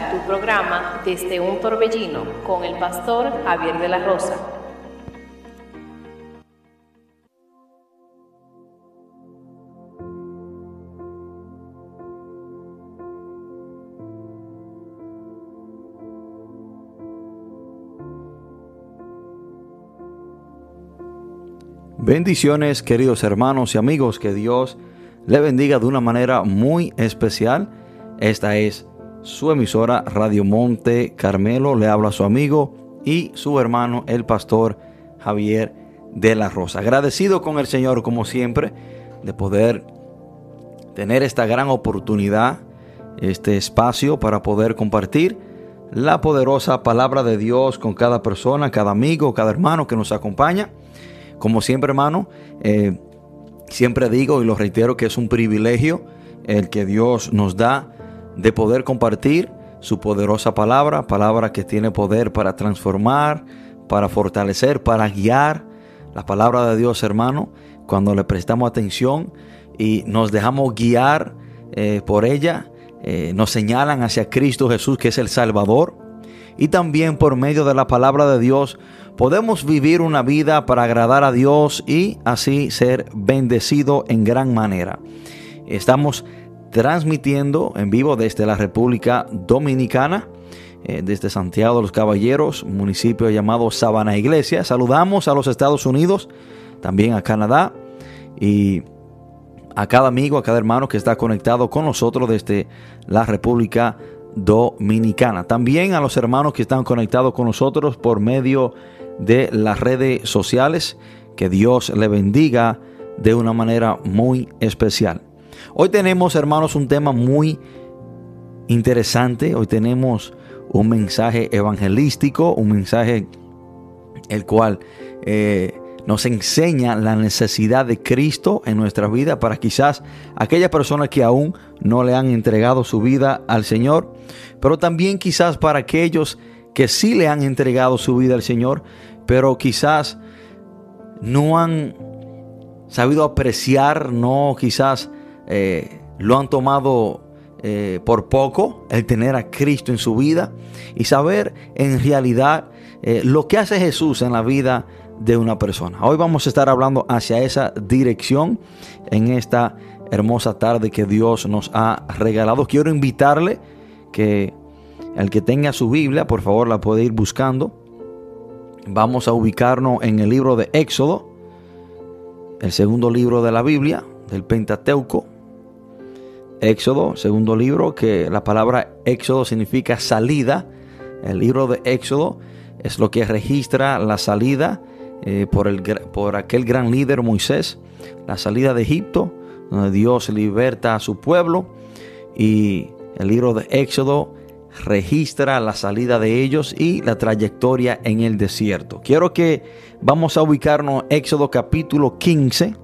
tu programa Desde un Torbellino con el pastor Javier de la Rosa. Bendiciones queridos hermanos y amigos, que Dios le bendiga de una manera muy especial. Esta es su emisora Radio Monte Carmelo, le habla su amigo y su hermano el pastor Javier de la Rosa. Agradecido con el Señor como siempre de poder tener esta gran oportunidad, este espacio para poder compartir la poderosa palabra de Dios con cada persona, cada amigo, cada hermano que nos acompaña. Como siempre, hermano, eh, siempre digo y lo reitero que es un privilegio el que Dios nos da de poder compartir su poderosa palabra, palabra que tiene poder para transformar, para fortalecer, para guiar. La palabra de Dios, hermano, cuando le prestamos atención y nos dejamos guiar eh, por ella, eh, nos señalan hacia Cristo Jesús, que es el Salvador. Y también por medio de la palabra de Dios podemos vivir una vida para agradar a Dios y así ser bendecido en gran manera. Estamos transmitiendo en vivo desde la República Dominicana, eh, desde Santiago de los Caballeros, municipio llamado Sabana Iglesia. Saludamos a los Estados Unidos, también a Canadá y a cada amigo, a cada hermano que está conectado con nosotros desde la República Dominicana. También a los hermanos que están conectados con nosotros por medio de las redes sociales. Que Dios le bendiga de una manera muy especial. Hoy tenemos, hermanos, un tema muy interesante. Hoy tenemos un mensaje evangelístico, un mensaje el cual eh, nos enseña la necesidad de Cristo en nuestra vida para quizás aquellas personas que aún no le han entregado su vida al Señor, pero también quizás para aquellos que sí le han entregado su vida al Señor, pero quizás no han sabido apreciar, no quizás eh, lo han tomado eh, por poco el tener a Cristo en su vida y saber en realidad eh, lo que hace Jesús en la vida de una persona. Hoy vamos a estar hablando hacia esa dirección en esta hermosa tarde que Dios nos ha regalado. Quiero invitarle que el que tenga su Biblia, por favor, la puede ir buscando Vamos a ubicarnos en el libro de Éxodo, el segundo libro de la Biblia, del Pentateuco. Éxodo, segundo libro, que la palabra Éxodo significa salida. El libro de Éxodo es lo que registra la salida eh, por, el, por aquel gran líder Moisés, la salida de Egipto, donde Dios liberta a su pueblo. Y el libro de Éxodo registra la salida de ellos y la trayectoria en el desierto. Quiero que vamos a ubicarnos Éxodo capítulo 15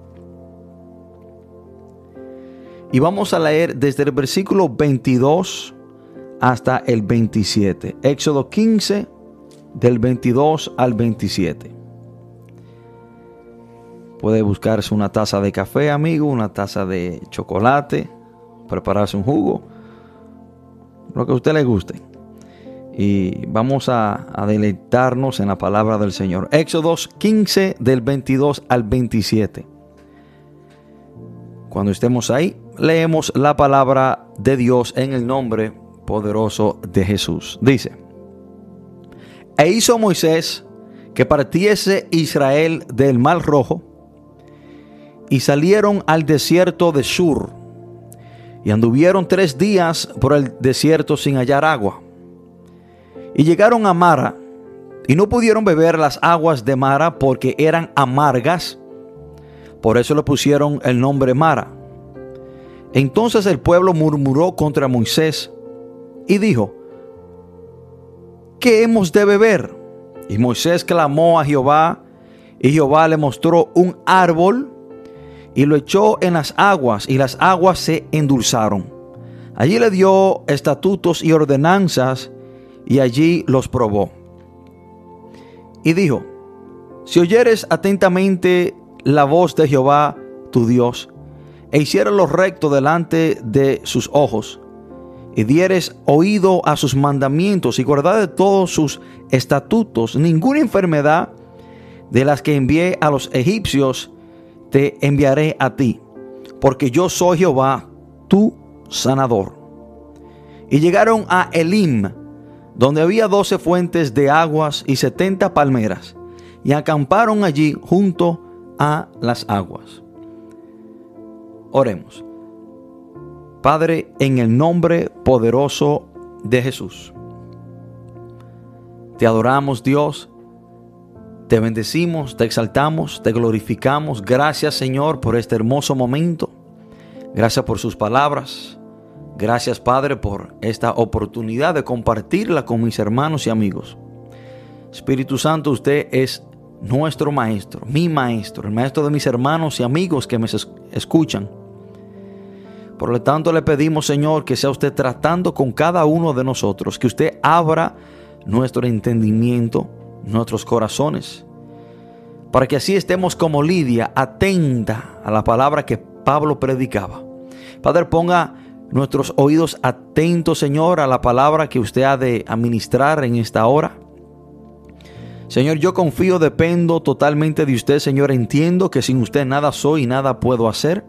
y vamos a leer desde el versículo 22 hasta el 27. Éxodo 15 del 22 al 27. Puede buscarse una taza de café, amigo, una taza de chocolate, prepararse un jugo lo que a usted le guste. Y vamos a, deleitarnos en la palabra del Señor. Éxodos 15 del 22 al 27. Cuando estemos ahí, leemos la palabra de Dios en el nombre poderoso de Jesús. Dice, e hizo Moisés que partiese Israel del mar rojo y salieron al desierto de Sur y anduvieron tres días por el desierto sin hallar agua. Y llegaron a Mara, y no pudieron beber las aguas de Mara porque eran amargas. Por eso le pusieron el nombre Mara. Entonces el pueblo murmuró contra Moisés y dijo, ¿qué hemos de beber? Y Moisés clamó a Jehová, y Jehová le mostró un árbol y lo echó en las aguas y las aguas se endulzaron. Allí le dio estatutos y ordenanzas y allí los probó. Y dijo, si oyeres atentamente la voz de Jehová tu Dios, e hicieras lo recto delante de sus ojos, y dieres oído a sus mandamientos y guardares todos sus estatutos, ninguna enfermedad de las que envié a los egipcios te enviaré a ti, porque yo soy Jehová, tu sanador. Y llegaron a Elim, donde había doce fuentes de aguas y setenta palmeras, y acamparon allí junto a las aguas. Oremos. Padre, en el nombre poderoso de Jesús. Te adoramos Dios, te bendecimos, te exaltamos, te glorificamos. Gracias Señor por este hermoso momento. Gracias por sus palabras. Gracias Padre por esta oportunidad de compartirla con mis hermanos y amigos. Espíritu Santo, usted es nuestro maestro, mi maestro, el maestro de mis hermanos y amigos que me escuchan. Por lo tanto, le pedimos, Señor, que sea usted tratando con cada uno de nosotros, que usted abra nuestro entendimiento, nuestros corazones, para que así estemos como Lidia, atenta a la palabra que Pablo predicaba. Padre, ponga nuestros oídos atentos, Señor, a la palabra que usted ha de administrar en esta hora. Señor, yo confío, dependo totalmente de usted, Señor. Entiendo que sin usted nada soy y nada puedo hacer.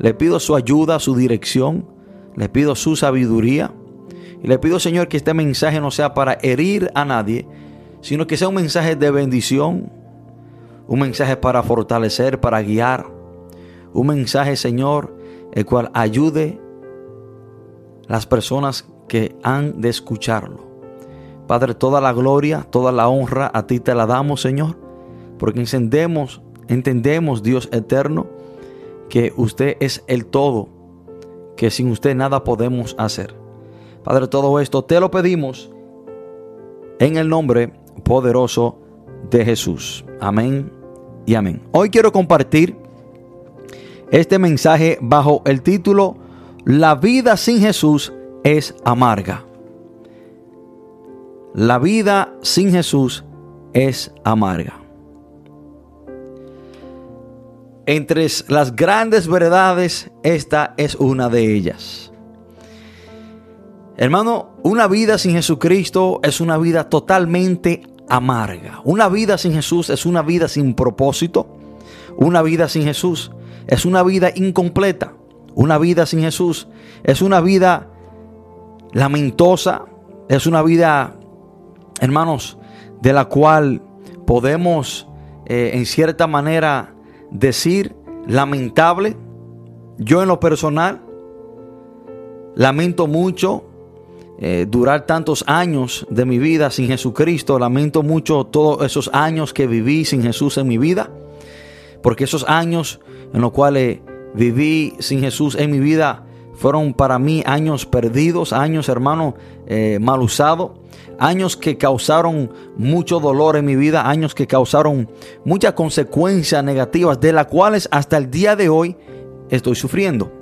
Le pido su ayuda, su dirección. Le pido su sabiduría. Y le pido, Señor, que este mensaje no sea para herir a nadie, sino que sea un mensaje de bendición. Un mensaje para fortalecer, para guiar. Un mensaje, Señor, el cual ayude las personas que han de escucharlo. Padre, toda la gloria, toda la honra a ti te la damos, Señor, porque encendemos, entendemos, Dios eterno, que usted es el todo, que sin usted nada podemos hacer. Padre, todo esto te lo pedimos en el nombre poderoso de Jesús. Amén y amén. Hoy quiero compartir este mensaje bajo el título La vida sin Jesús es amarga. La vida sin Jesús es amarga. Entre las grandes verdades, esta es una de ellas. Hermano, una vida sin Jesucristo es una vida totalmente amarga. Una vida sin Jesús es una vida sin propósito. Una vida sin Jesús es una vida incompleta. Una vida sin Jesús es una vida lamentosa. Es una vida, hermanos, de la cual podemos eh, en cierta manera decir lamentable. Yo en lo personal lamento mucho eh, durar tantos años de mi vida sin Jesucristo. Lamento mucho todos esos años que viví sin Jesús en mi vida. Porque esos años en los cuales viví sin Jesús en mi vida fueron para mí años perdidos, años hermano eh, mal usados años que causaron mucho dolor en mi vida, años que causaron muchas consecuencias negativas, de las cuales hasta el día de hoy estoy sufriendo.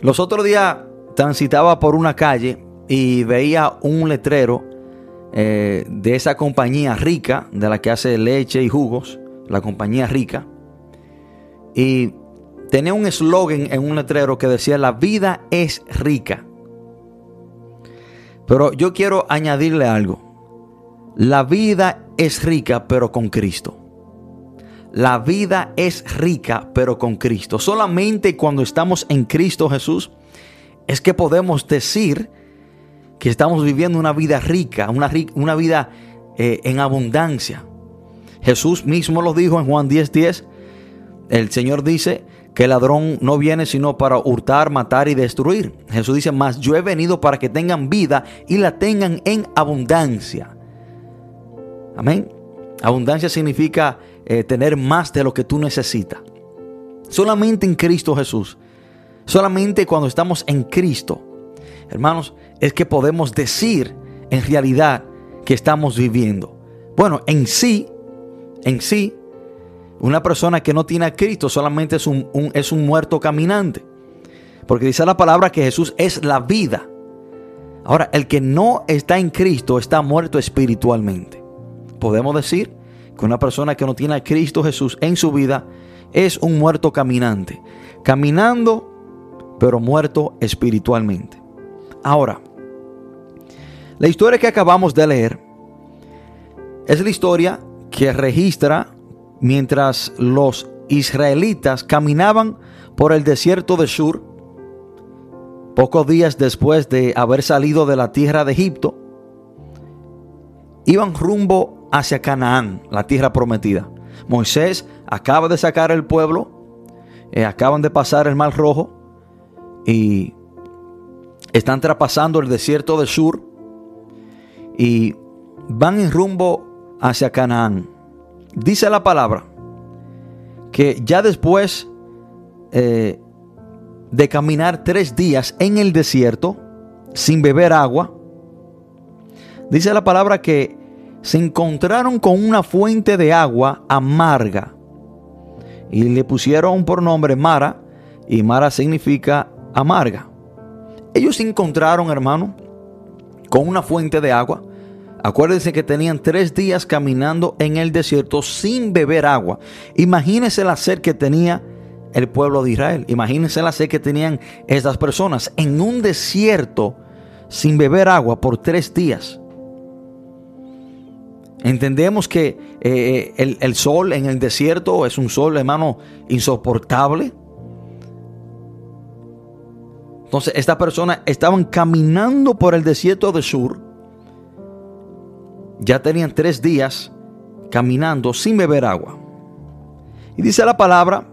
Los otros días transitaba por una calle y veía un letrero eh, de esa compañía rica, de la que hace leche y jugos, la compañía rica, y tenía un eslogan en un letrero que decía, la vida es rica. Pero yo quiero añadirle algo. La vida es rica, pero con Cristo. La vida es rica, pero con Cristo. Solamente cuando estamos en Cristo Jesús es que podemos decir que estamos viviendo una vida rica, una, vida eh, en abundancia. Jesús mismo lo dijo en Juan 10:10. 10. El Señor dice, que el ladrón no viene sino para hurtar, matar y destruir. Jesús dice, más yo he venido para que tengan vida y la tengan en abundancia. Amén. Abundancia significa eh, tener más de lo que tú necesitas. Solamente en Cristo Jesús. Solamente cuando estamos en Cristo, hermanos, es que podemos decir en realidad que estamos viviendo. Bueno, en sí, en sí, una persona que no tiene a Cristo solamente es un, es un muerto caminante. Porque dice la palabra que Jesús es la vida. Ahora, el que no está en Cristo está muerto espiritualmente. Podemos decir que una persona que no tiene a Cristo Jesús en su vida es un muerto caminante. Caminando pero muerto espiritualmente. Ahora, la historia que acabamos de leer es la historia que registra mientras los israelitas caminaban por el desierto de Sur, pocos días después de haber salido de la tierra de Egipto, iban rumbo hacia Canaán, la tierra prometida. Moisés acaba de sacar el pueblo, eh, acaban de pasar el Mar Rojo y están traspasando el desierto del sur y van en rumbo hacia Canaán. Dice la palabra que ya después eh, de caminar tres días en el desierto sin beber agua, dice la palabra que se encontraron con una fuente de agua amarga y le pusieron por nombre Mara y Mara significa amarga. Ellos se encontraron, hermano, con una fuente de agua. Acuérdense que tenían tres días caminando en el desierto sin beber agua. Imagínense la sed que tenía el pueblo de Israel. Imagínense la sed que tenían estas personas en un desierto sin beber agua por tres días. Entendemos que eh, el, el, sol en el desierto es un sol, hermano, insoportable. Entonces, estas personas estaban caminando por el desierto de Sur. Ya tenían tres días caminando sin beber agua. Y dice la palabra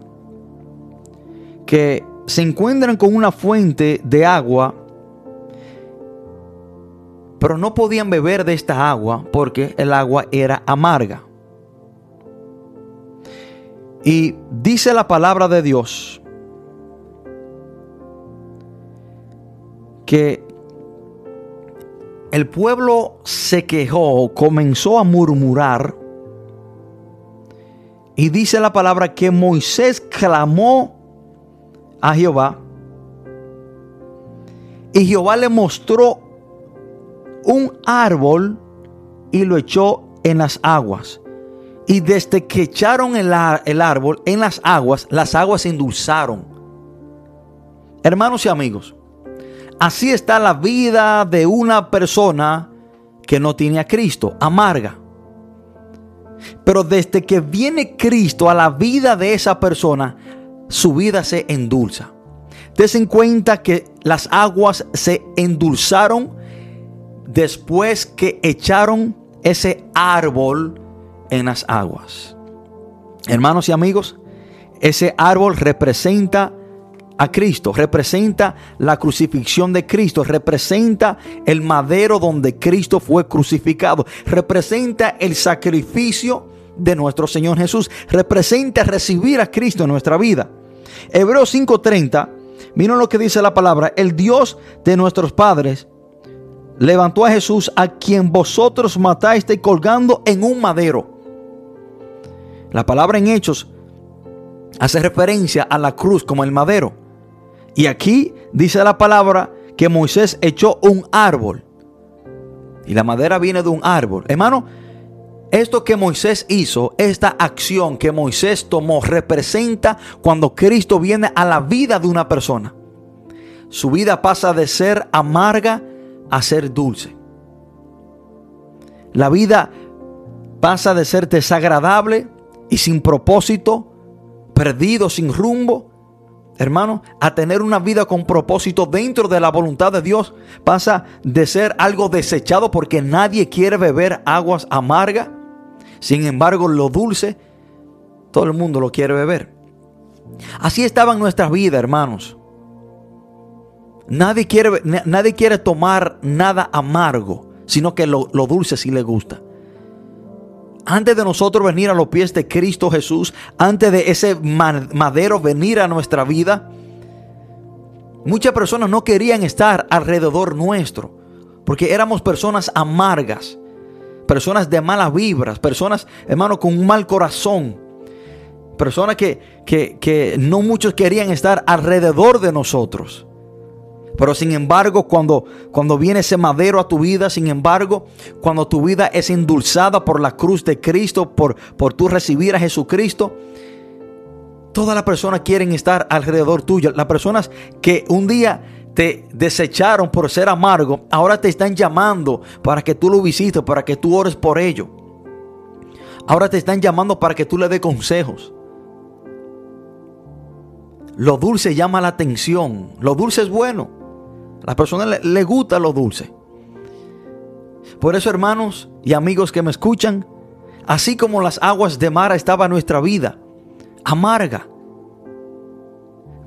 que se encuentran con una fuente de agua pero no podían beber de esta agua porque el agua era amarga. Y dice la palabra de Dios que el pueblo se quejó, comenzó a murmurar. Y dice la palabra que Moisés clamó a Jehová. Y Jehová le mostró un árbol y lo echó en las aguas. Y desde que echaron el, árbol en las aguas, las aguas se endulzaron. Hermanos y amigos, así está la vida de una persona que no tiene a Cristo, amarga. Pero desde que viene Cristo a la vida de esa persona, su vida se endulza. Desen cuenta que las aguas se endulzaron después que echaron ese árbol en las aguas. Hermanos y amigos, ese árbol representa a Cristo, representa la crucifixión de Cristo, representa el madero donde Cristo fue crucificado, representa el sacrificio de nuestro Señor Jesús, representa recibir a Cristo en nuestra vida. Hebreos 5:30, miren lo que dice la palabra, el Dios de nuestros padres levantó a Jesús a quien vosotros mataste colgando en un madero. La palabra en Hechos hace referencia a la cruz como el madero. Y aquí dice la palabra que Moisés echó un árbol. Y la madera viene de un árbol. Hermano, esto que Moisés hizo, esta acción que Moisés tomó, representa cuando Cristo viene a la vida de una persona. Su vida pasa de ser amarga a ser dulce. La vida pasa de ser desagradable y sin propósito, perdido, sin rumbo, hermano, a tener una vida con propósito dentro de la voluntad de Dios. Pasa de ser algo desechado porque nadie quiere beber aguas amargas. Sin embargo, lo dulce, todo el mundo lo quiere beber. Así estaba en nuestras vidas, hermanos. Nadie quiere, nadie quiere tomar nada amargo, sino que lo, dulce sí le gusta. Antes de nosotros venir a los pies de Cristo Jesús, antes de ese madero venir a nuestra vida, muchas personas no querían estar alrededor nuestro, porque éramos personas amargas, personas de malas vibras, personas, hermano, con un mal corazón, personas que, que, que no muchos querían estar alrededor de nosotros. Pero sin embargo, cuando, cuando viene ese madero a tu vida, sin embargo, cuando tu vida es endulzada por la cruz de Cristo, por, por tú recibir a Jesucristo, Todas las personas quieren estar alrededor tuyo. Las personas que un día te desecharon por ser amargo, ahora te están llamando para que tú lo visites, para que tú ores por ello. Ahora te están llamando para que tú le des consejos. Lo dulce llama la atención. Lo dulce es bueno. Las personas le, le gusta lo dulce. Por eso, hermanos y amigos que me escuchan, así como las aguas de mar estaba nuestra vida, amarga.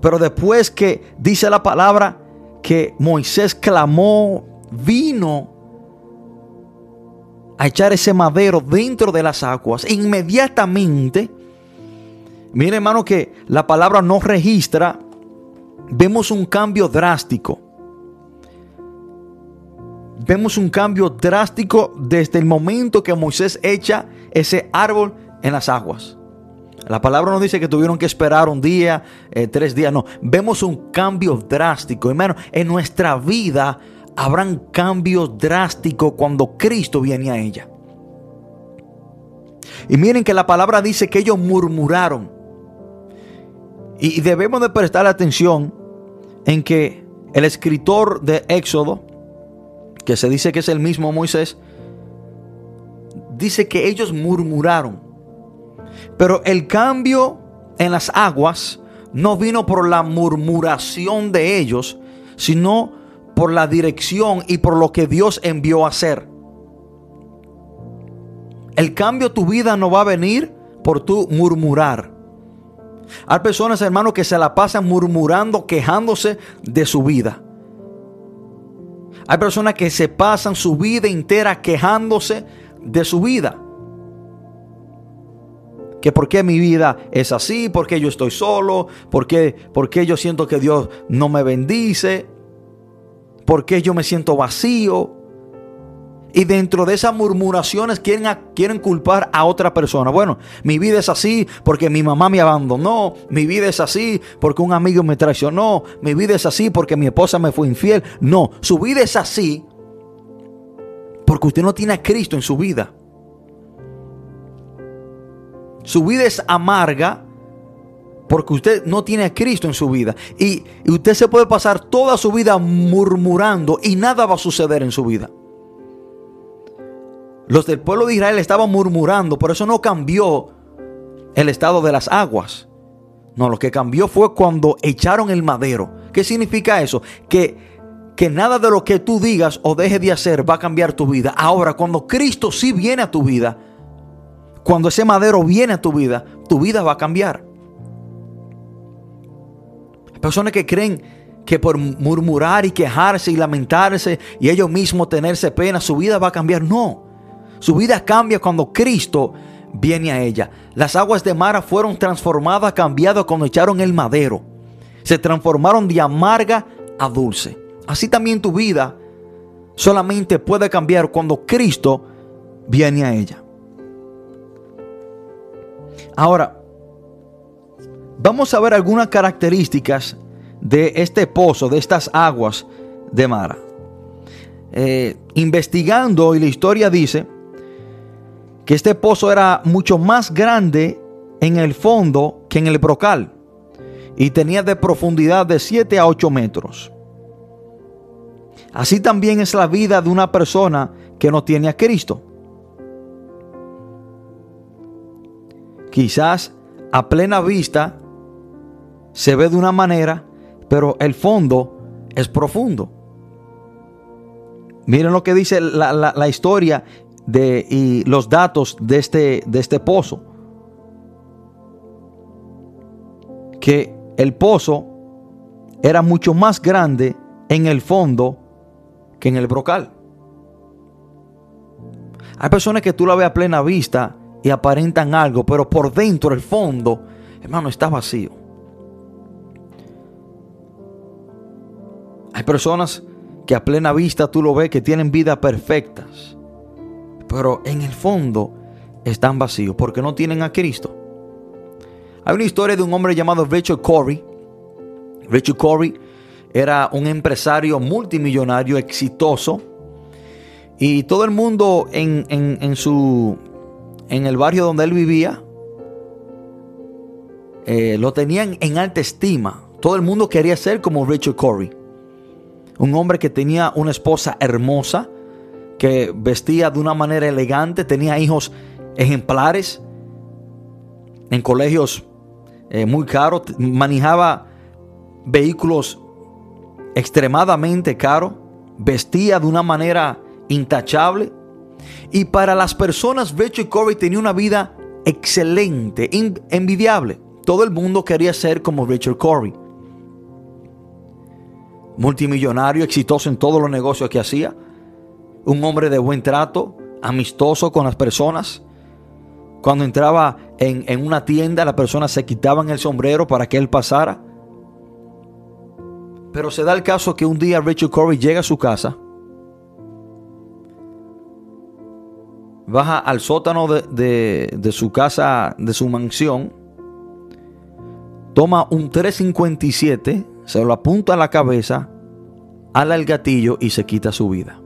Pero después que dice la palabra que Moisés clamó, vino a echar ese madero dentro de las aguas, inmediatamente, mire hermano que la palabra no registra, vemos un cambio drástico vemos un cambio drástico desde el momento que Moisés echa ese árbol en las aguas. La palabra no dice que tuvieron que esperar un día, eh, tres días, no. Vemos un cambio drástico. Hermano, en nuestra vida habrán cambios drásticos cuando Cristo viene a ella. Y miren que la palabra dice que ellos murmuraron. Y debemos de prestar atención en que el escritor de Éxodo, que se dice que es el mismo Moisés, dice que ellos murmuraron. Pero el cambio en las aguas no vino por la murmuración de ellos, sino por la dirección y por lo que Dios envió a hacer. El cambio de tu vida no va a venir por tu murmurar. Hay personas, hermanos, que se la pasan murmurando, quejándose de su vida. Hay personas que se pasan su vida entera quejándose de su vida. Que por qué mi vida es así, por qué yo estoy solo, por qué, por qué yo siento que Dios no me bendice, por qué yo me siento vacío. Y dentro de esas murmuraciones quieren, quieren culpar a otra persona. Bueno, mi vida es así porque mi mamá me abandonó. Mi vida es así porque un amigo me traicionó. Mi vida es así porque mi esposa me fue infiel. No, su vida es así porque usted no tiene a Cristo en su vida. Su vida es amarga porque usted no tiene a Cristo en su vida. Y, y usted se puede pasar toda su vida murmurando y nada va a suceder en su vida. Los del pueblo de Israel estaban murmurando, por eso no cambió el estado de las aguas. No, lo que cambió fue cuando echaron el madero. ¿Qué significa eso? Que, que nada de lo que tú digas o dejes de hacer va a cambiar tu vida. Ahora, cuando Cristo sí viene a tu vida, cuando ese madero viene a tu vida, tu vida va a cambiar. Personas que creen que por murmurar y quejarse y lamentarse y ellos mismos tenerse pena, su vida va a cambiar. No, su vida cambia cuando Cristo viene a ella. Las aguas de Mara fueron transformadas, cambiadas cuando echaron el madero. Se transformaron de amarga a dulce. Así también tu vida solamente puede cambiar cuando Cristo viene a ella. Ahora, vamos a ver algunas características de este pozo, de estas aguas de Mara. Eh, investigando, y la historia dice que este pozo era mucho más grande en el fondo que en el brocal y tenía de profundidad de 7 a 8 metros. Así también es la vida de una persona que no tiene a Cristo. Quizás a plena vista se ve de una manera, pero el fondo es profundo. Miren lo que dice la, historia de, y los datos de este, de este pozo. Que el pozo era mucho más grande en el fondo que en el brocal. Hay personas que tú la ves a plena vista y aparentan algo, pero por dentro, el fondo, hermano, está vacío. Hay personas que a plena vista tú lo ves que tienen vidas perfectas, pero en el fondo están vacíos porque no tienen a Cristo. Hay una historia de un hombre llamado Richard Corey. Richard Corey era un empresario multimillonario exitoso y todo el mundo en, en, su en el barrio donde él vivía, eh, lo tenían en alta estima. Todo el mundo quería ser como Richard Corey. Un hombre que tenía una esposa hermosa, que vestía de una manera elegante, tenía hijos ejemplares en colegios eh, muy caros, manejaba vehículos extremadamente caros, vestía de una manera intachable. Y para las personas, Richard Corey tenía una vida excelente, envidiable. Todo el mundo quería ser como Richard Corey. Multimillonario, exitoso en todos los negocios que hacía. Un hombre de buen trato, amistoso con las personas. Cuando entraba en, en una tienda, las personas se quitaban el sombrero para que él pasara. Pero se da el caso que un día Richard Corey llega a su casa baja al sótano de, su casa, de su mansión, toma un 357, se lo apunta a la cabeza, ala el gatillo y se quita su vida.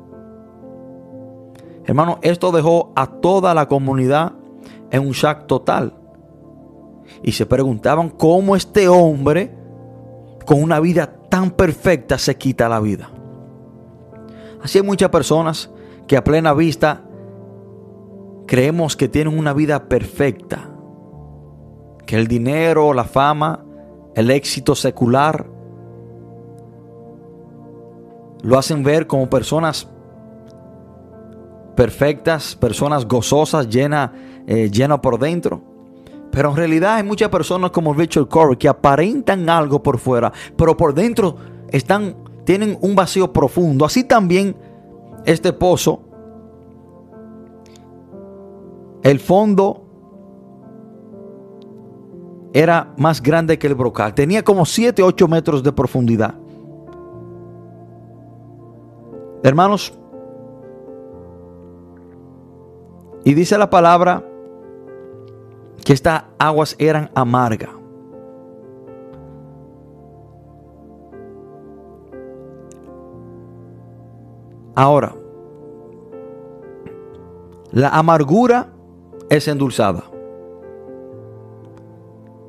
Hermano, esto dejó a toda la comunidad en un shock total. Y se preguntaban cómo este hombre, con una vida tan perfecta, se quita la vida. Así hay muchas personas que a plena vista creemos que tienen una vida perfecta, que el dinero, la fama, el éxito secular lo hacen ver como personas perfectas, personas gozosas, llenas eh, llena por dentro. Pero en realidad hay muchas personas como Richard Corey que aparentan algo por fuera, pero por dentro están, tienen un vacío profundo. Así también este pozo el fondo era más grande que el brocal. Tenía como 7, 8 metros de profundidad. Hermanos, y dice la palabra que estas aguas eran amargas. Ahora, la amargura es endulzada.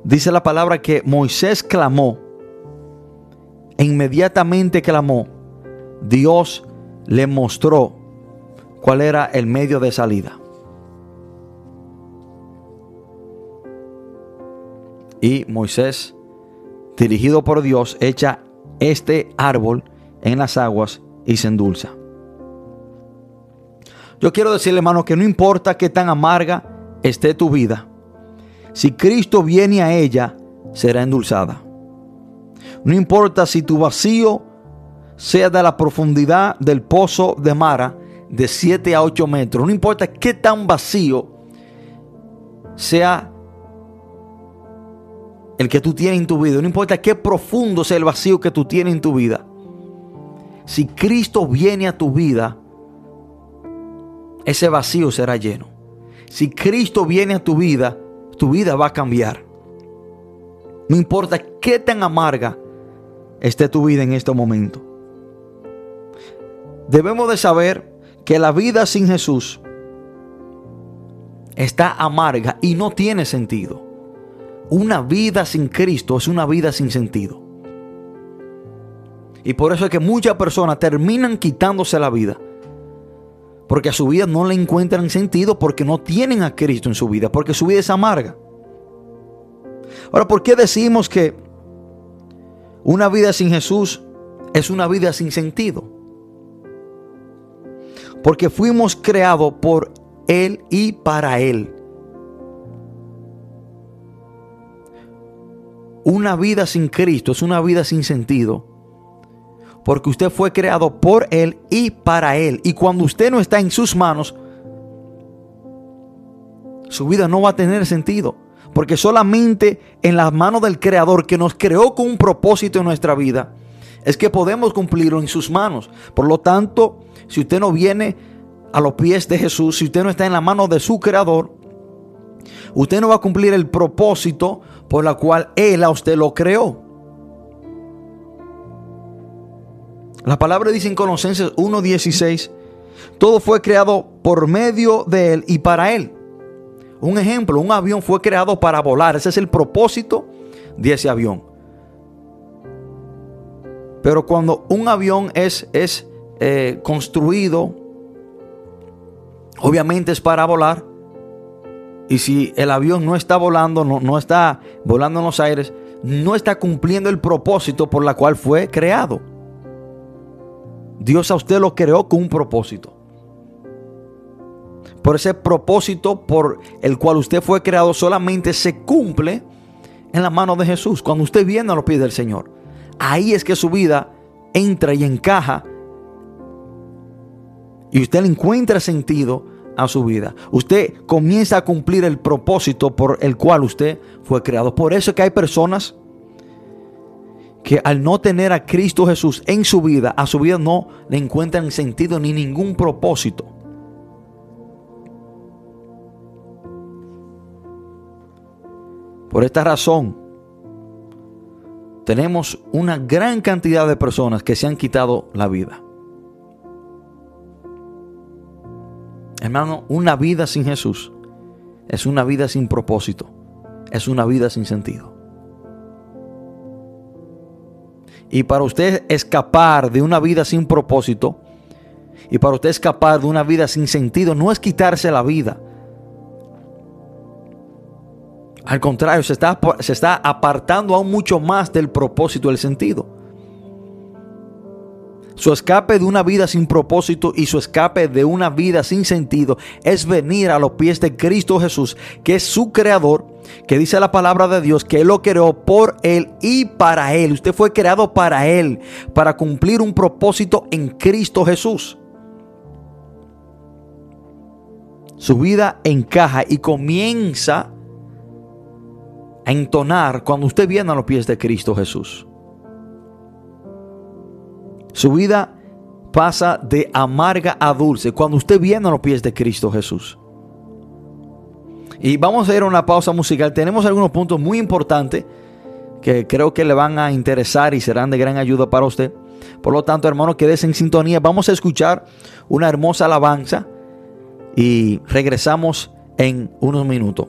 Dice la palabra que Moisés clamó. E inmediatamente clamó. Dios le mostró cuál era el medio de salida. Y Moisés, dirigido por Dios, echa este árbol en las aguas y se endulza. Yo quiero decirle, hermano, que no importa qué tan amarga esté tu vida, si Cristo viene a ella, será endulzada. No importa si tu vacío sea de la profundidad del pozo de Mara, de 7 a 8 metros. No importa qué tan vacío sea el que tú tienes en tu vida. No importa qué profundo sea el vacío que tú tienes en tu vida. Si Cristo viene a tu vida, ese vacío será lleno. Si Cristo viene a tu vida, tu vida va a cambiar. No importa qué tan amarga esté tu vida en este momento. Debemos de saber que la vida sin Jesús está amarga y no tiene sentido. Una vida sin Cristo es una vida sin sentido. Y por eso es que muchas personas terminan quitándose la vida porque a su vida no le encuentran sentido porque no tienen a Cristo en su vida, porque su vida es amarga. Ahora, ¿por qué decimos que una vida sin Jesús es una vida sin sentido? Porque fuimos creados por Él y para Él. Una vida sin Cristo es una vida sin sentido porque usted fue creado por Él y para Él. Y cuando usted no está en sus manos, su vida no va a tener sentido. Porque solamente en las manos del Creador que nos creó con un propósito en nuestra vida, es que podemos cumplirlo en sus manos. Por lo tanto, si usted no viene a los pies de Jesús, si usted no está en la mano de su Creador, usted no va a cumplir el propósito por la cual Él a usted lo creó. La palabra dice en Colosenses 1:16, todo fue creado por medio de Él y para Él. Un ejemplo, un avión fue creado para volar. Ese es el propósito de ese avión. Pero cuando un avión es, es eh, construido, obviamente es para volar. Y si el avión no está volando, no, no está volando en los aires, no está cumpliendo el propósito por la cual fue creado. Dios a usted lo creó con un propósito. Por ese propósito por el cual usted fue creado solamente se cumple en la mano de Jesús. Cuando usted viene a los pies del Señor. Ahí es que su vida entra y encaja. Y usted le encuentra sentido a su vida. Usted comienza a cumplir el propósito por el cual usted fue creado. Por eso es que hay personas que al no tener a Cristo Jesús en su vida, a su vida no le encuentran sentido ni ningún propósito. Por esta razón, tenemos una gran cantidad de personas que se han quitado la vida. Hermano, una vida sin Jesús es una vida sin propósito, es una vida sin sentido. Y para usted escapar de una vida sin propósito, y para usted escapar de una vida sin sentido, no es quitarse la vida. Al contrario, se está, se está apartando aún mucho más del propósito, del sentido. Su escape de una vida sin propósito y su escape de una vida sin sentido es venir a los pies de Cristo Jesús, que es su creador, que dice la palabra de Dios que Él lo creó por Él y para Él. Usted fue creado para Él, para cumplir un propósito en Cristo Jesús. Su vida encaja y comienza a entonar cuando usted viene a los pies de Cristo Jesús. Su vida pasa de amarga a dulce cuando usted viene a los pies de Cristo Jesús. Y vamos a ir a una pausa musical. Tenemos algunos puntos muy importantes que creo que le van a interesar y serán de gran ayuda para usted. Por lo tanto, hermano, quédese en sintonía. Vamos a escuchar una hermosa alabanza y regresamos en unos minutos.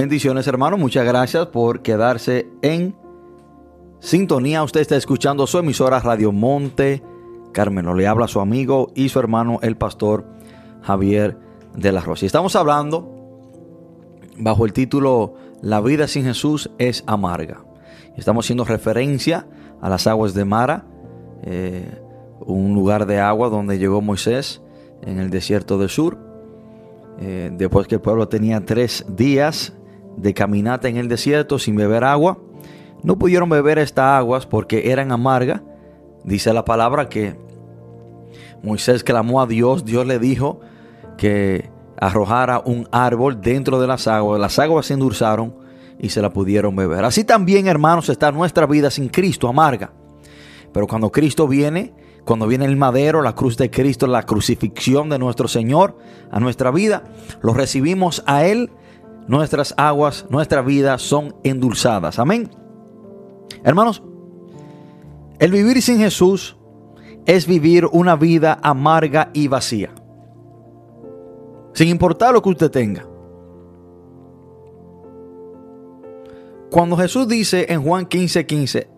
Bendiciones hermano, muchas gracias por quedarse en sintonía. Usted está escuchando su emisora Radio Monte Carmelo. Le habla su amigo y su hermano el pastor Javier de la Rosa. Y estamos hablando bajo el título La vida sin Jesús es amarga. Estamos haciendo referencia a las aguas de Mara, eh, un lugar de agua donde llegó Moisés en el desierto del sur. Eh, después que el pueblo tenía tres días de caminata en el desierto sin beber agua, no pudieron beber estas aguas porque eran amargas. Dice la palabra que Moisés clamó a Dios, Dios le dijo que arrojara un árbol dentro de las aguas, las aguas se endulzaron y se la pudieron beber. Así también, hermanos, está nuestra vida sin Cristo, amarga. Pero cuando Cristo viene, cuando viene el madero, la cruz de Cristo, la crucifixión de nuestro Señor a nuestra vida, lo recibimos a Él, nuestras aguas, nuestra vida son endulzadas. Amén. Hermanos, el vivir sin Jesús es vivir una vida amarga y vacía. Sin importar lo que usted tenga. Cuando Jesús dice en Juan 15:15, 15,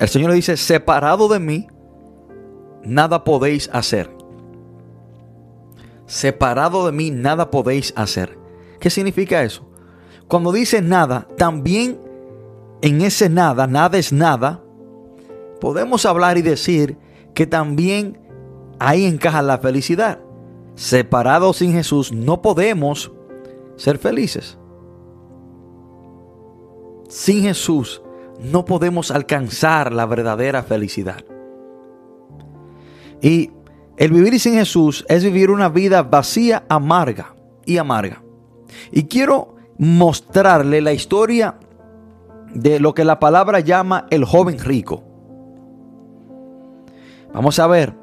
el Señor le dice, separado de mí, nada podéis hacer. Separado de mí, nada podéis hacer. ¿Qué significa eso? Cuando dice nada, también en ese nada, nada es nada, podemos hablar y decir que también ahí encaja la felicidad. Separados sin Jesús no podemos ser felices. Sin Jesús no podemos alcanzar la verdadera felicidad. Y el vivir sin Jesús es vivir una vida vacía, amarga y amarga. Y quiero mostrarle la historia de lo que la palabra llama el joven rico. Vamos a ver,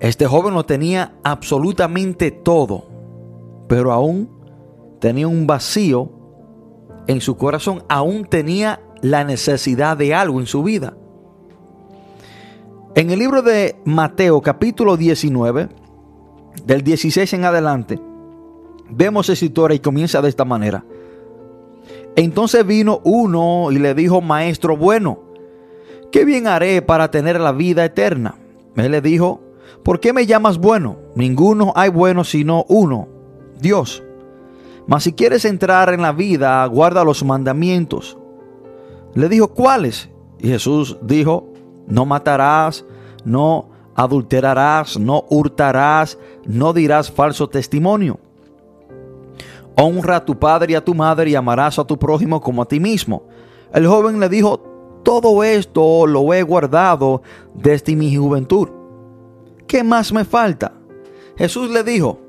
este joven lo tenía absolutamente todo, pero aún tenía un vacío en su corazón, aún tenía la necesidad de algo en su vida. En el libro de Mateo capítulo 19, del 16 en adelante, vemos esa historia y comienza de esta manera. Entonces vino uno y le dijo, maestro bueno, ¿qué bien haré para tener la vida eterna? Él le dijo, ¿por qué me llamas bueno? Ninguno hay bueno sino uno, Dios. Mas si quieres entrar en la vida, guarda los mandamientos. Le dijo, ¿cuáles? Y Jesús dijo, no matarás, no adulterarás, no hurtarás, no dirás falso testimonio. Honra a tu padre y a tu madre y amarás a tu prójimo como a ti mismo. El joven le dijo, todo esto lo he guardado desde mi juventud. ¿Qué más me falta? Jesús le dijo,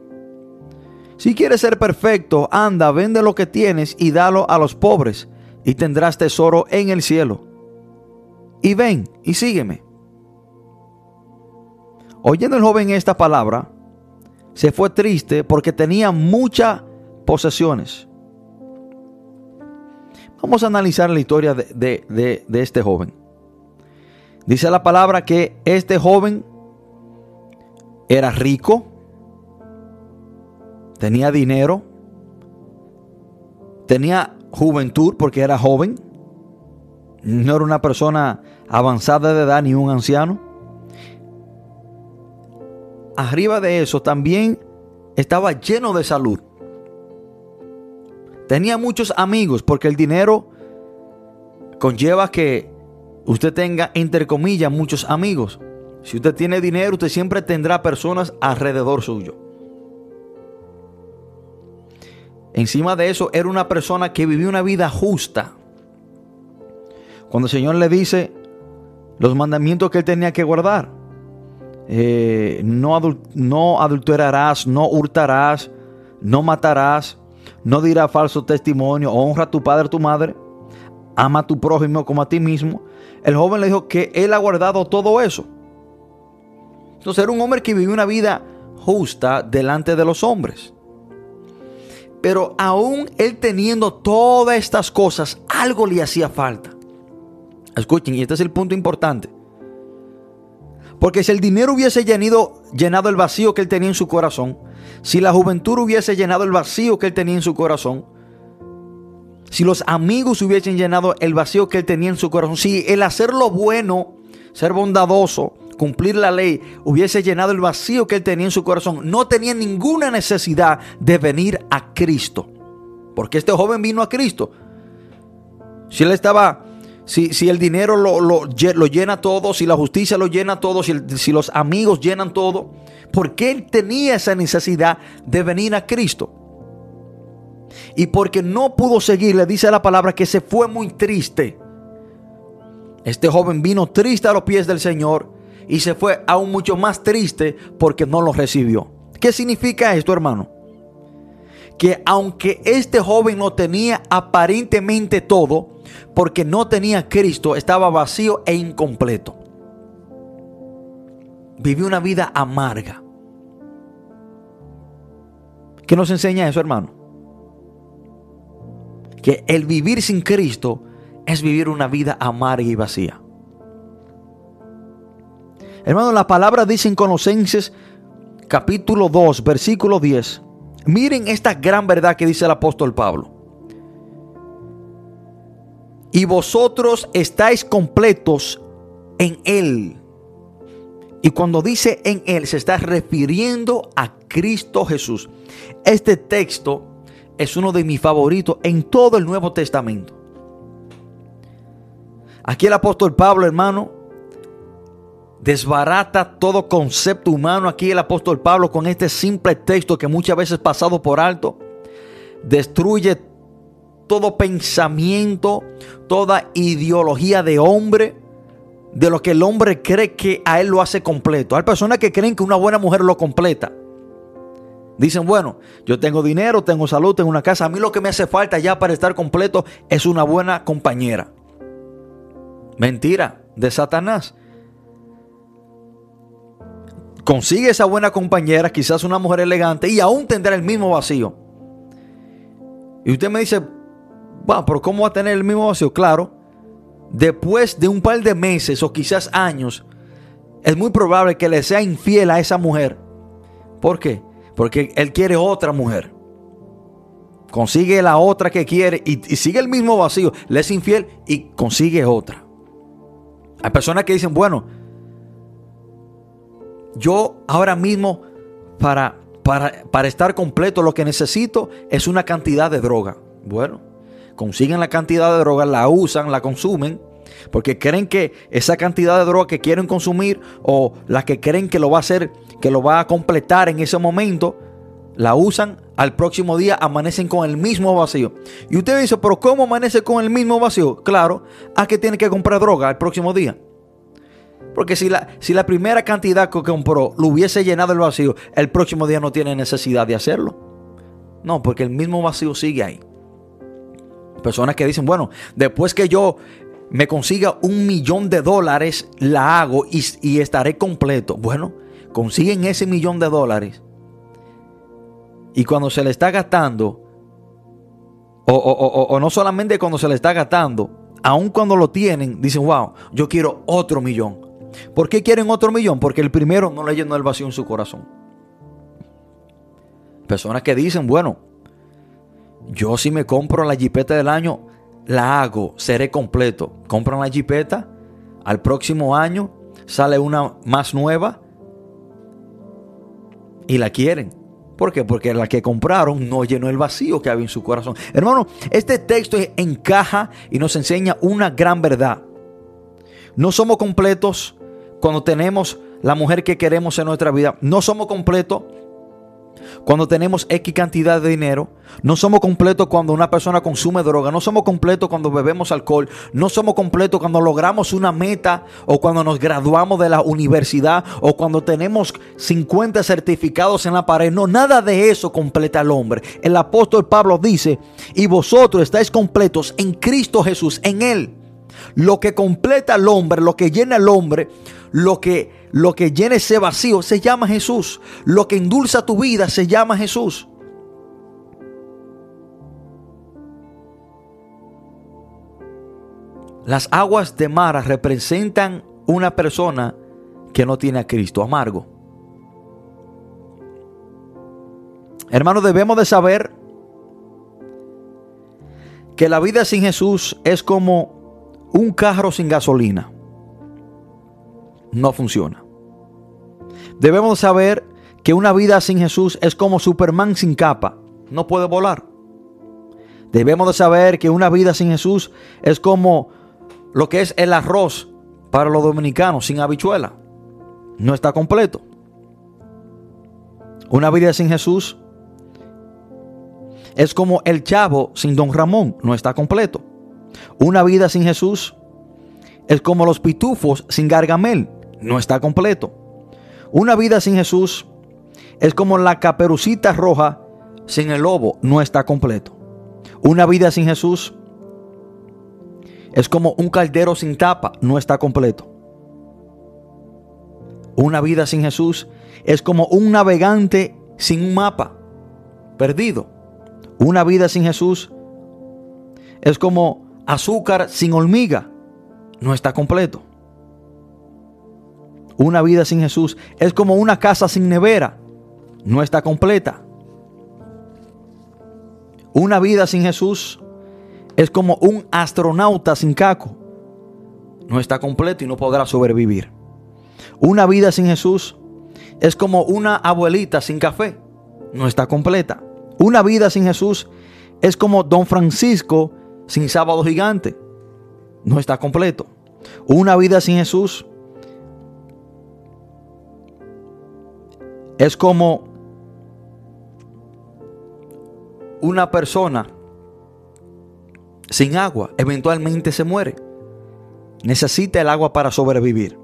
si quieres ser perfecto, anda, vende lo que tienes y dalo a los pobres, y tendrás tesoro en el cielo. Y ven y sígueme. Oyendo el joven esta palabra, se fue triste porque tenía muchas posesiones. Vamos a analizar la historia de, de- de- este joven. Dice la palabra que este joven era rico, tenía dinero, tenía juventud porque era joven, no era una persona avanzada de edad ni un anciano. Arriba de eso también estaba lleno de salud. Tenía muchos amigos porque el dinero conlleva que usted tenga, entre comillas, muchos amigos. Si usted tiene dinero, usted siempre tendrá personas alrededor suyo. Encima de eso, era una persona que vivía una vida justa. Cuando el Señor le dice los mandamientos que él tenía que guardar, eh, no, adul- no adulterarás, no hurtarás, no matarás, no dirás falso testimonio, honra a tu padre y tu madre, ama a tu prójimo como a ti mismo. El joven le dijo que él ha guardado todo eso. Entonces era un hombre que vivió una vida justa delante de los hombres. Pero aún él teniendo todas estas cosas, algo le hacía falta. Escuchen, y este es el punto importante. Porque si el dinero hubiese llenado, llenado el vacío que él tenía en su corazón, si la juventud hubiese llenado el vacío que él tenía en su corazón, si los amigos hubiesen llenado el vacío que él tenía en su corazón, si el hacer lo bueno, ser bondadoso, cumplir la ley, hubiese llenado el vacío que él tenía en su corazón, no tenía ninguna necesidad de venir a Cristo. Porque este joven vino a Cristo. Si él estaba, si, si el dinero lo, lo lle- lo llena todo, si la justicia lo llena todo, si, si los amigos llenan todo, ¿por qué él tenía esa necesidad de venir a Cristo? Y porque no pudo seguir, le dice la palabra que se fue muy triste. Este joven vino triste a los pies del Señor y se fue aún mucho más triste porque no lo recibió. ¿Qué significa esto, hermano? Que aunque este joven no tenía aparentemente todo, porque no tenía Cristo, estaba vacío e incompleto. Vivió una vida amarga. ¿Qué nos enseña eso, hermano? Que el vivir sin Cristo es vivir una vida amarga y vacía. Hermano, la palabra dice en Colosenses capítulo 2, versículo 10. Miren esta gran verdad que dice el apóstol Pablo. Y vosotros estáis completos en Él. Y cuando dice en Él, se está refiriendo a Cristo Jesús. Este texto es uno de mis favoritos en todo el Nuevo Testamento. Aquí el apóstol Pablo, hermano, desbarata todo concepto humano. Aquí el apóstol Pablo con este simple texto que muchas veces pasado por alto, destruye todo pensamiento, toda ideología de hombre, de lo que el hombre cree que a él lo hace completo. Hay personas que creen que una buena mujer lo completa. Dicen, bueno, yo tengo dinero, tengo salud, tengo una casa. A mí lo que me hace falta ya para estar completo es una buena compañera. Mentira de Satanás. Consigue esa buena compañera, quizás una mujer elegante, y aún tendrá el mismo vacío. Y usted me dice, bueno, pero ¿cómo va a tener el mismo vacío? Claro, después de un par de meses o quizás años, es muy probable que le sea infiel a esa mujer. ¿Por qué? Porque él quiere otra mujer. Consigue la otra que quiere y, sigue el mismo vacío. Le es infiel y consigue otra. Hay personas que dicen, bueno, yo ahora mismo para, para, para estar completo lo que necesito es una cantidad de droga. Bueno, consiguen la cantidad de droga, la usan, la consumen, porque creen que esa cantidad de droga que quieren consumir o la que creen que lo va a hacer, que lo va a completar en ese momento, la usan, al próximo día amanecen con el mismo vacío. Y usted dice, pero ¿cómo amanece con el mismo vacío? Claro, a que tiene que comprar droga al próximo día. Porque si la, si la primera cantidad que compró lo hubiese llenado el vacío, el próximo día no tiene necesidad de hacerlo. No, porque el mismo vacío sigue ahí. Personas que dicen, bueno, después que yo me consiga un millón de dólares, la hago y, y estaré completo. Bueno, consiguen ese millón de dólares. Y cuando se le está gastando, o, o- o- o no solamente cuando se le está gastando, aun cuando lo tienen, dicen, wow, yo quiero otro millón. ¿Por qué quieren otro millón? Porque el primero no le llenó el vacío en su corazón. Personas que dicen, bueno, yo si me compro la jipeta del año, la hago, seré completo. Compran la jipeta, al próximo año sale una más nueva y la quieren. ¿Por qué? Porque la que compraron no llenó el vacío que había en su corazón. Hermano, este texto encaja y nos enseña una gran verdad. No somos completos cuando tenemos la mujer que queremos en nuestra vida. No somos completos cuando tenemos X cantidad de dinero. No somos completos cuando una persona consume droga. No somos completos cuando bebemos alcohol. No somos completos cuando logramos una meta o cuando nos graduamos de la universidad o cuando tenemos 50 certificados en la pared. No, nada de eso completa al hombre. El apóstol Pablo dice, y vosotros estáis completos en Cristo Jesús, en Él. Lo que completa al hombre, lo que llena al hombre, lo que, lo que llena ese vacío se llama Jesús. Lo que endulza tu vida se llama Jesús. Las aguas de Mara representan una persona que no tiene a Cristo, amargo. Hermanos, debemos de saber que la vida sin Jesús es como un carro sin gasolina. No funciona. Debemos saber que una vida sin Jesús es como Superman sin capa. No puede volar. Debemos de saber que una vida sin Jesús es como lo que es el arroz para los dominicanos sin habichuela. No está completo. Una vida sin Jesús es como el chavo sin don Ramón. No está completo. Una vida sin Jesús es como los pitufos sin Gargamel. No está completo. Una vida sin Jesús es como la caperucita roja sin el lobo. No está completo. Una vida sin Jesús es como un caldero sin tapa. No está completo. Una vida sin Jesús es como un navegante sin un mapa. Perdido. Una vida sin Jesús es como azúcar sin hormiga. No está completo. Una vida sin Jesús es como una casa sin nevera. No está completa. Una vida sin Jesús es como un astronauta sin caco. No está completo y no podrá sobrevivir. Una vida sin Jesús es como una abuelita sin café. No está completa. Una vida sin Jesús es como Don Francisco sin sábado gigante. No está completo. Una vida sin Jesús es como una persona sin agua. Eventualmente se muere. Necesita el agua para sobrevivir.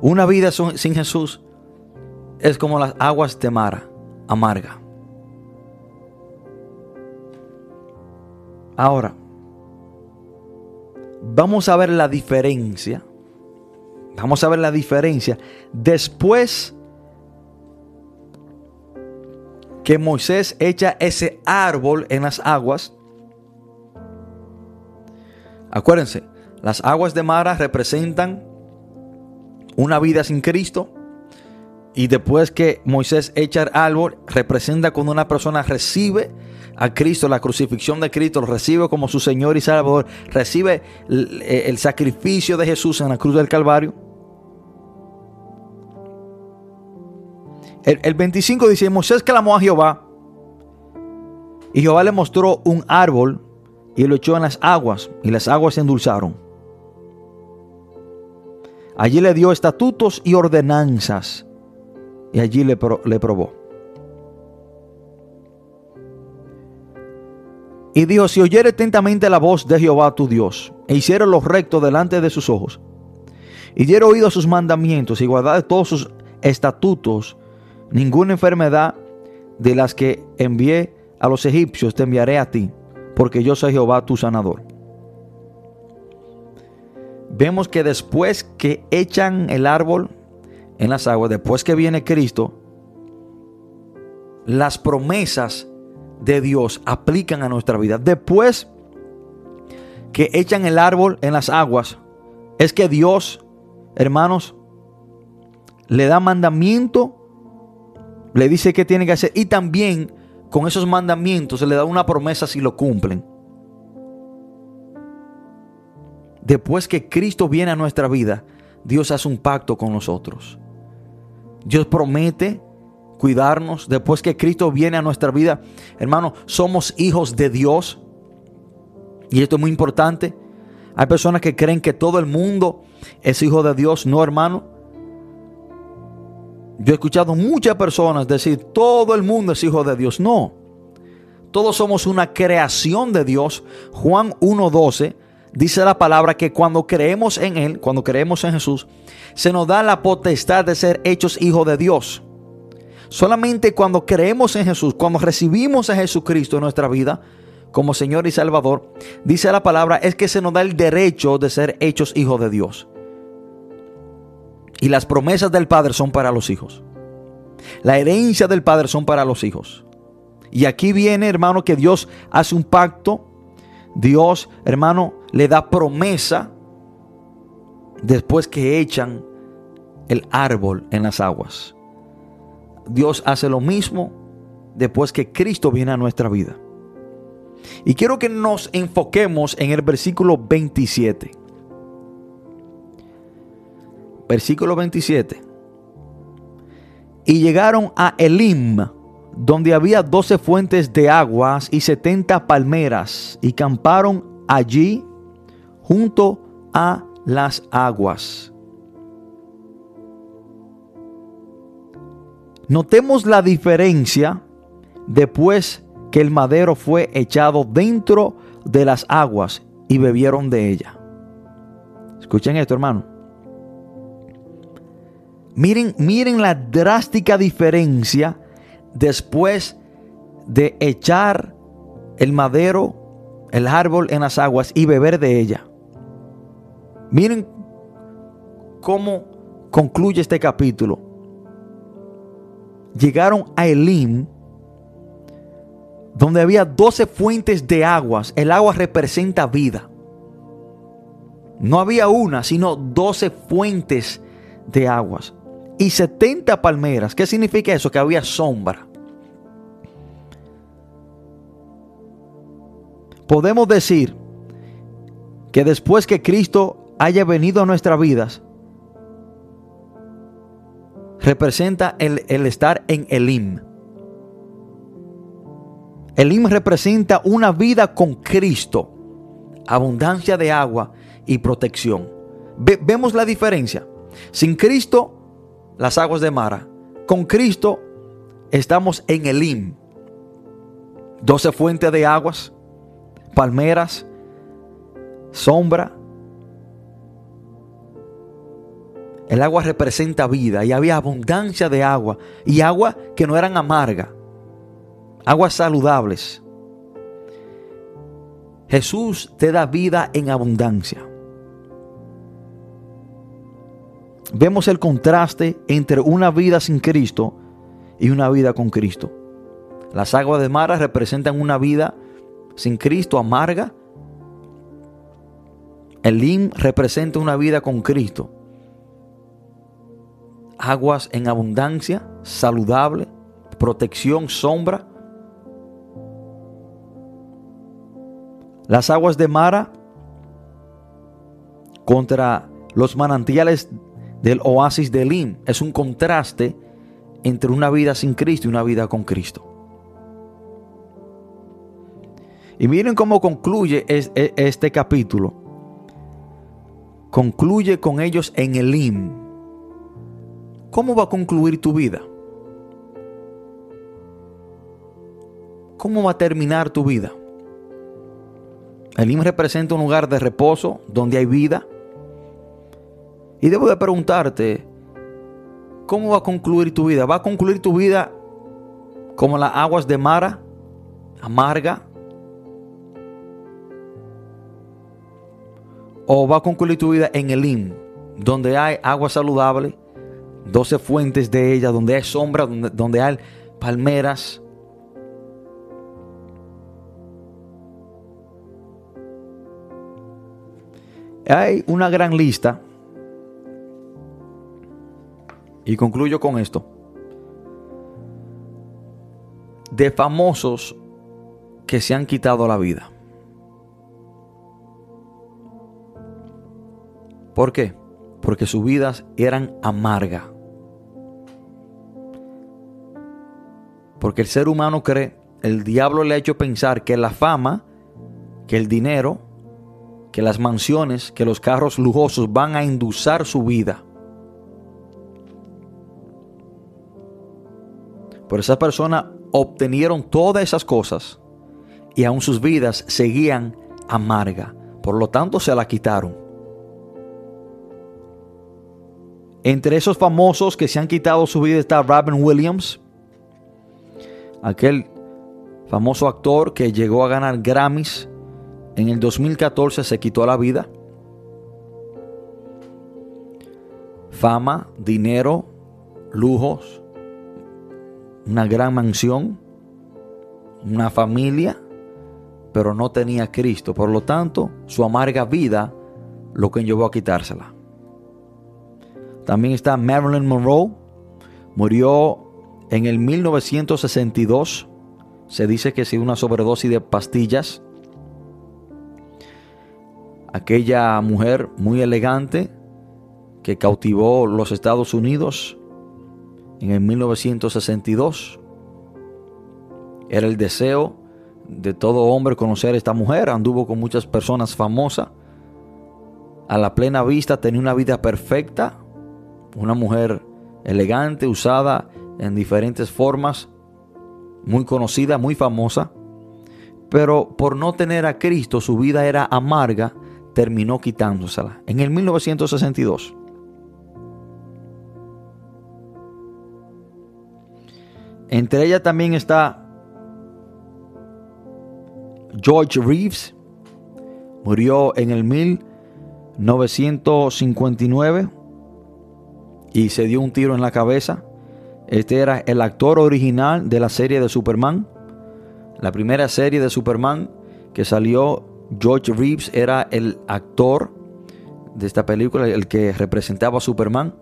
Una vida sin Jesús es como las aguas de Mara, amarga. Ahora, vamos a ver la diferencia. Vamos a ver la diferencia después que Moisés echa ese árbol en las aguas. Acuérdense, las aguas de Mara representan una vida sin Cristo. Y después que Moisés echa el árbol, representa cuando una persona recibe a Cristo, la crucifixión de Cristo, lo recibe como su Señor y Salvador, recibe el, el, sacrificio de Jesús en la cruz del Calvario. El, el 25 dice, Moisés clamó a Jehová y Jehová le mostró un árbol y lo echó en las aguas y las aguas se endulzaron. Allí le dio estatutos y ordenanzas y allí le, pro, le probó. Y dijo, si oyere atentamente la voz de Jehová tu Dios, e hiciere lo recto delante de sus ojos, y diere oído a sus mandamientos, y guardare todos sus estatutos, ninguna enfermedad de las que envié a los egipcios te enviaré a ti, porque yo soy Jehová tu sanador. Vemos que después que echan el árbol en las aguas, después que viene Cristo, las promesas de Dios aplican a nuestra vida. Después que echan el árbol en las aguas, es que Dios, hermanos, le da mandamiento, le dice qué tiene que hacer y también con esos mandamientos se le da una promesa si lo cumplen. Después que Cristo viene a nuestra vida, Dios hace un pacto con nosotros. Dios promete cuidarnos. Después que Cristo viene a nuestra vida, hermano, somos hijos de Dios. Y esto es muy importante. Hay personas que creen que todo el mundo es hijo de Dios. No, hermano. Yo he escuchado muchas personas decir, todo el mundo es hijo de Dios. No. Todos somos una creación de Dios. Juan 1.12 dice la palabra que cuando creemos en Él, cuando creemos en Jesús, se nos da la potestad de ser hechos hijos de Dios. Solamente cuando creemos en Jesús, cuando recibimos a Jesucristo en nuestra vida como Señor y Salvador, dice la palabra, es que se nos da el derecho de ser hechos hijos de Dios. Y las promesas del Padre son para los hijos. La herencia del Padre son para los hijos. Y aquí viene, hermano, que Dios hace un pacto. Dios, hermano, le da promesa después que echan el árbol en las aguas. Dios hace lo mismo después que Cristo viene a nuestra vida. Y quiero que nos enfoquemos en el versículo 27. Versículo 27. Y llegaron a Elim, donde había doce fuentes de aguas y setenta palmeras, y camparon allí junto a las aguas. Notemos la diferencia después que el madero fue echado dentro de las aguas y bebieron de ella. Escuchen esto, hermano. Miren, miren la drástica diferencia después de echar el madero, el árbol en las aguas y beber de ella. Miren cómo concluye este capítulo. Llegaron a Elim, donde había 12 fuentes de aguas. El agua representa vida. No había una, sino 12 fuentes de aguas. Y 70 palmeras. ¿Qué significa eso? Que había sombra. Podemos decir que después que Cristo haya venido a nuestras vidas, representa el, el estar en Elim. Elim representa una vida con Cristo, abundancia de agua y protección. vemos la diferencia. Sin Cristo, las aguas de Mara. Con Cristo, estamos en Elim. 12 fuentes de aguas, palmeras, sombra. El agua representa vida y había abundancia de agua y agua que no eran amargas aguas saludables. Jesús te da vida en abundancia. Vemos el contraste entre una vida sin Cristo y una vida con Cristo. Las aguas de Mara representan una vida sin Cristo amarga. El Lim representa una vida con Cristo. Aguas en abundancia, saludable, protección, sombra. Las aguas de Mara contra los manantiales del oasis de Elim es un contraste entre una vida sin Cristo y una vida con Cristo. Y miren cómo concluye e, este capítulo. Concluye con ellos en Elim. ¿Cómo va a concluir tu vida? ¿Cómo va a terminar tu vida? Elim representa un lugar de reposo donde hay vida. Y debo de preguntarte, ¿cómo va a concluir tu vida? ¿Va a concluir tu vida como las aguas de Mara, amarga? ¿O va a concluir tu vida en Elim, donde hay agua saludable, 12 fuentes de ella, donde hay sombra, donde, donde hay palmeras. Hay una gran lista. Y concluyo con esto. De famosos que se han quitado la vida. ¿Por qué? Porque sus vidas eran amargas. Porque el ser humano cree, el diablo le ha hecho pensar que la fama, que el dinero, que las mansiones, que los carros lujosos van a endulzar su vida. Pero esas personas obtenieron todas esas cosas y aún sus vidas seguían amarga. Por lo tanto, se la quitaron. Entre esos famosos que se han quitado su vida está Robin Williams, aquel famoso actor que llegó a ganar Grammys. En el 2014 se quitó la vida. Fama, dinero, lujos, una gran mansión, una familia, pero no tenía Cristo. Por lo tanto, su amarga vida lo que llevó a quitársela. También está Marilyn Monroe. Murió en el 1962. Se dice que sí, una sobredosis de pastillas. Aquella mujer muy elegante que cautivó los Estados Unidos en el 1962. Era el deseo de todo hombre conocer a esta mujer. Anduvo con muchas personas famosas. A la plena vista tenía una vida perfecta. Una mujer elegante, usada en diferentes formas. Muy conocida, muy famosa. Pero por no tener a Cristo, su vida era amarga. Terminó quitándosela. En el 1962. Entre ellas también está George Reeves. Murió en el 1959 y se dio un tiro en la cabeza. Este era el actor original de la serie de Superman. La primera serie de Superman que salió, George Reeves era el actor de esta película, el que representaba a Superman.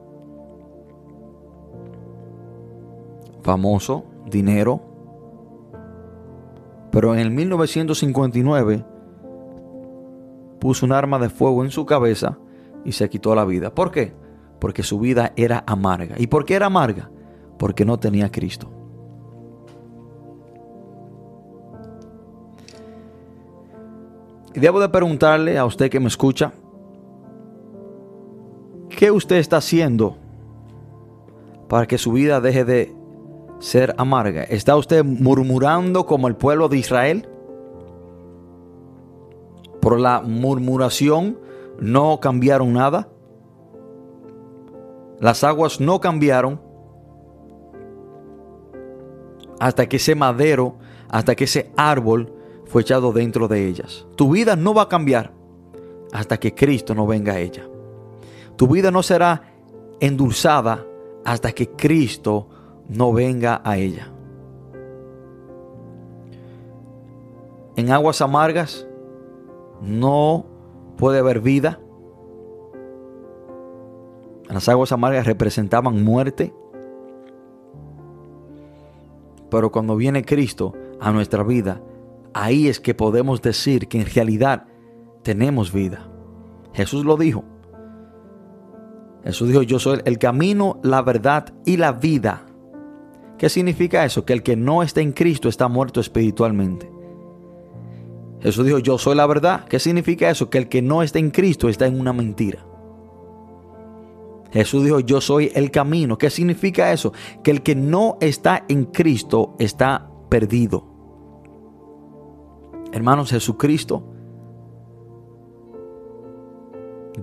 Famoso, dinero. Pero en el 1959 puso un arma de fuego en su cabeza y se quitó la vida. ¿Por qué? Porque su vida era amarga. ¿Y por qué era amarga? Porque no tenía Cristo. Y debo de preguntarle a usted que me escucha, ¿qué usted está haciendo para que su vida deje de ser amarga? ¿Está usted murmurando como el pueblo de Israel? Por la murmuración no cambiaron nada. Las aguas no cambiaron hasta que ese madero, hasta que ese árbol fue echado dentro de ellas. Tu vida no va a cambiar hasta que Cristo no venga a ella. Tu vida no será endulzada hasta que Cristo no venga a ella. En aguas amargas no puede haber vida. Las aguas amargas representaban muerte. Pero cuando viene Cristo a nuestra vida, ahí es que podemos decir que en realidad tenemos vida. Jesús lo dijo. Jesús dijo, yo soy el camino, la verdad y la vida. ¿Qué significa eso? Que el que no está en Cristo está muerto espiritualmente. Jesús dijo, yo soy la verdad. ¿Qué significa eso? Que el que no está en Cristo está en una mentira. Jesús dijo, yo soy el camino. ¿Qué significa eso? Que el que no está en Cristo está perdido. Hermanos, Jesucristo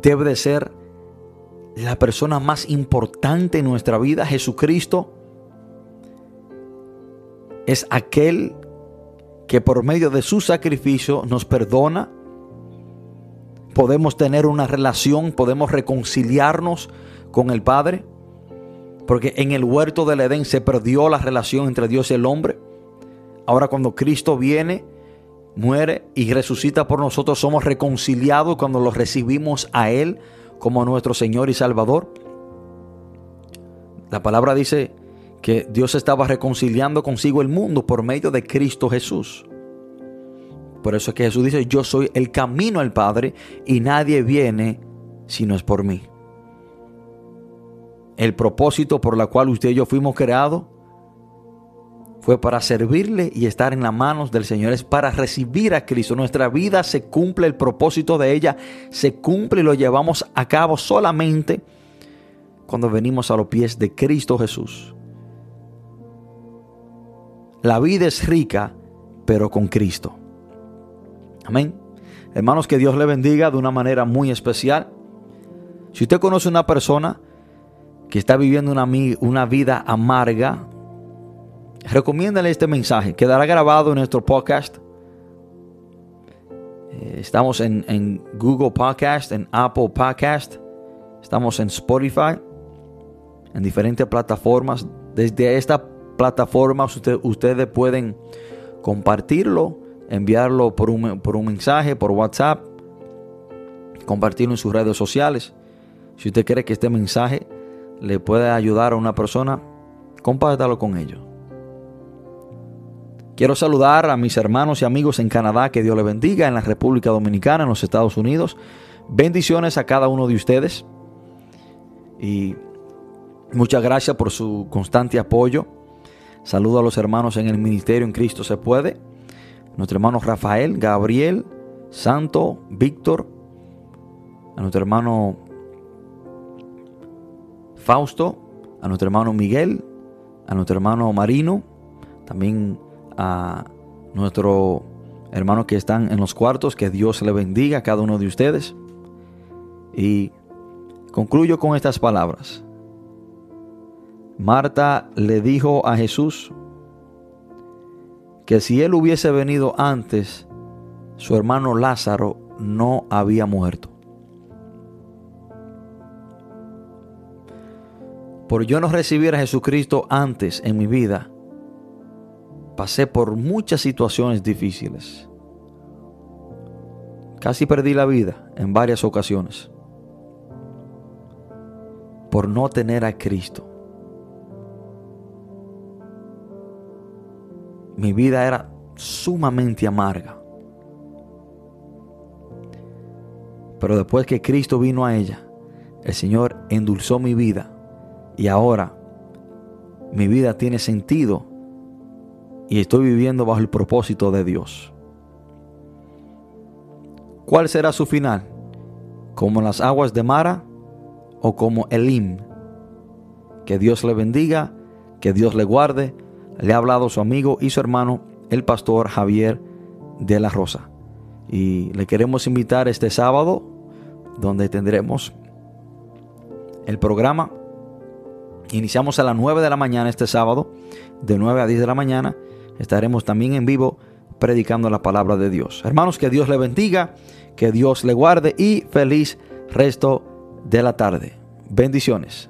debe de ser la persona más importante en nuestra vida. Jesucristo es aquel que por medio de su sacrificio nos perdona. Podemos tener una relación, podemos reconciliarnos con el Padre. Porque en el huerto del Edén se perdió la relación entre Dios y el hombre. Ahora cuando Cristo viene, muere y resucita por nosotros, somos reconciliados cuando lo recibimos a Él como nuestro Señor y Salvador. La palabra dice que Dios estaba reconciliando consigo el mundo por medio de Cristo Jesús. Por eso es que Jesús dice, yo soy el camino al Padre y nadie viene si no es por mí. El propósito por la cual usted y yo fuimos creados fue para servirle y estar en las manos del Señor, es para recibir a Cristo. Nuestra vida se cumple, el propósito de ella se cumple y lo llevamos a cabo solamente cuando venimos a los pies de Cristo Jesús. La vida es rica, pero con Cristo. Amén. Hermanos, que Dios le bendiga de una manera muy especial. Si usted conoce una persona que está viviendo una, una vida amarga, recomiéndale este mensaje. Quedará grabado en nuestro podcast. Eh, estamos en, en, Google Podcast, en Apple Podcast. Estamos en Spotify, en diferentes plataformas. Desde esta plataforma usted, ustedes pueden compartirlo enviarlo por un, por un mensaje, por WhatsApp, compartirlo en sus redes sociales. Si usted cree que este mensaje le puede ayudar a una persona, compártalo con ellos. Quiero saludar a mis hermanos y amigos en Canadá, que Dios les bendiga, en la República Dominicana, en los Estados Unidos. Bendiciones a cada uno de ustedes. Y muchas gracias por su constante apoyo. Saludo a los hermanos en el ministerio en Cristo se puede. Nuestro hermano Rafael, Gabriel, Santo, Víctor, a nuestro hermano Fausto, a nuestro hermano Miguel, a nuestro hermano Marino, también a nuestros hermanos que están en los cuartos, que Dios le bendiga a cada uno de ustedes. Y concluyo con estas palabras. Marta le dijo a Jesús, que si él hubiese venido antes, su hermano Lázaro no había muerto. Por yo no recibir a Jesucristo antes en mi vida, pasé por muchas situaciones difíciles. Casi perdí la vida en varias ocasiones por no tener a Cristo. Mi vida era sumamente amarga. Pero después que Cristo vino a ella, el Señor endulzó mi vida y ahora mi vida tiene sentido y estoy viviendo bajo el propósito de Dios. ¿Cuál será su final? ¿Como las aguas de Mara o como Elim? Que Dios le bendiga, que Dios le guarde le ha hablado su amigo y su hermano, el pastor Javier de la Rosa. Y le queremos invitar este sábado, donde tendremos el programa. Iniciamos a las 9 de la mañana este sábado, de 9 a 10 de la mañana. Estaremos también en vivo predicando la palabra de Dios. Hermanos, que Dios le bendiga, que Dios le guarde y feliz resto de la tarde. Bendiciones.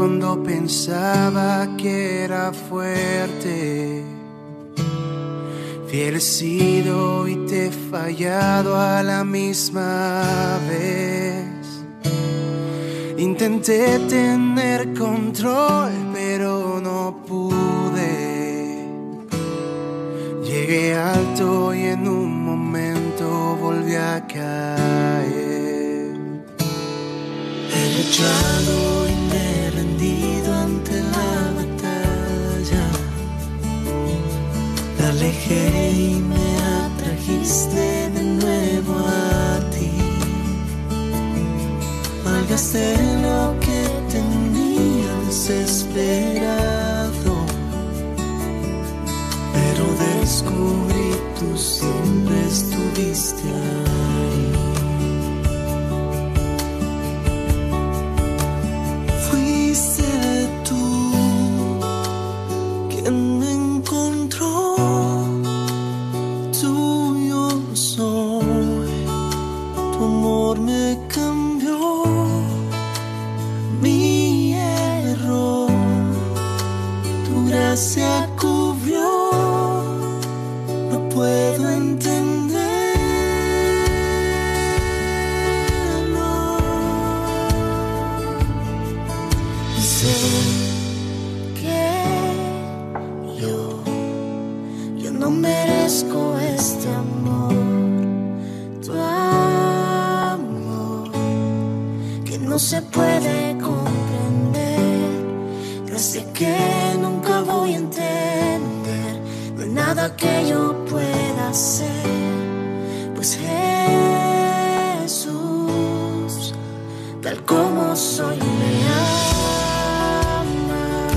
Cuando pensaba que era fuerte. Fiel sido y te he fallado a la misma vez. Intenté tener control, pero no pude. Llegué alto y en un momento volví a caer. He luchado ante la batalla. La alejé y me atrajiste de nuevo a ti. Malgasté lo que tenía desesperado. Pero descubrí tú siempre estuviste ahí.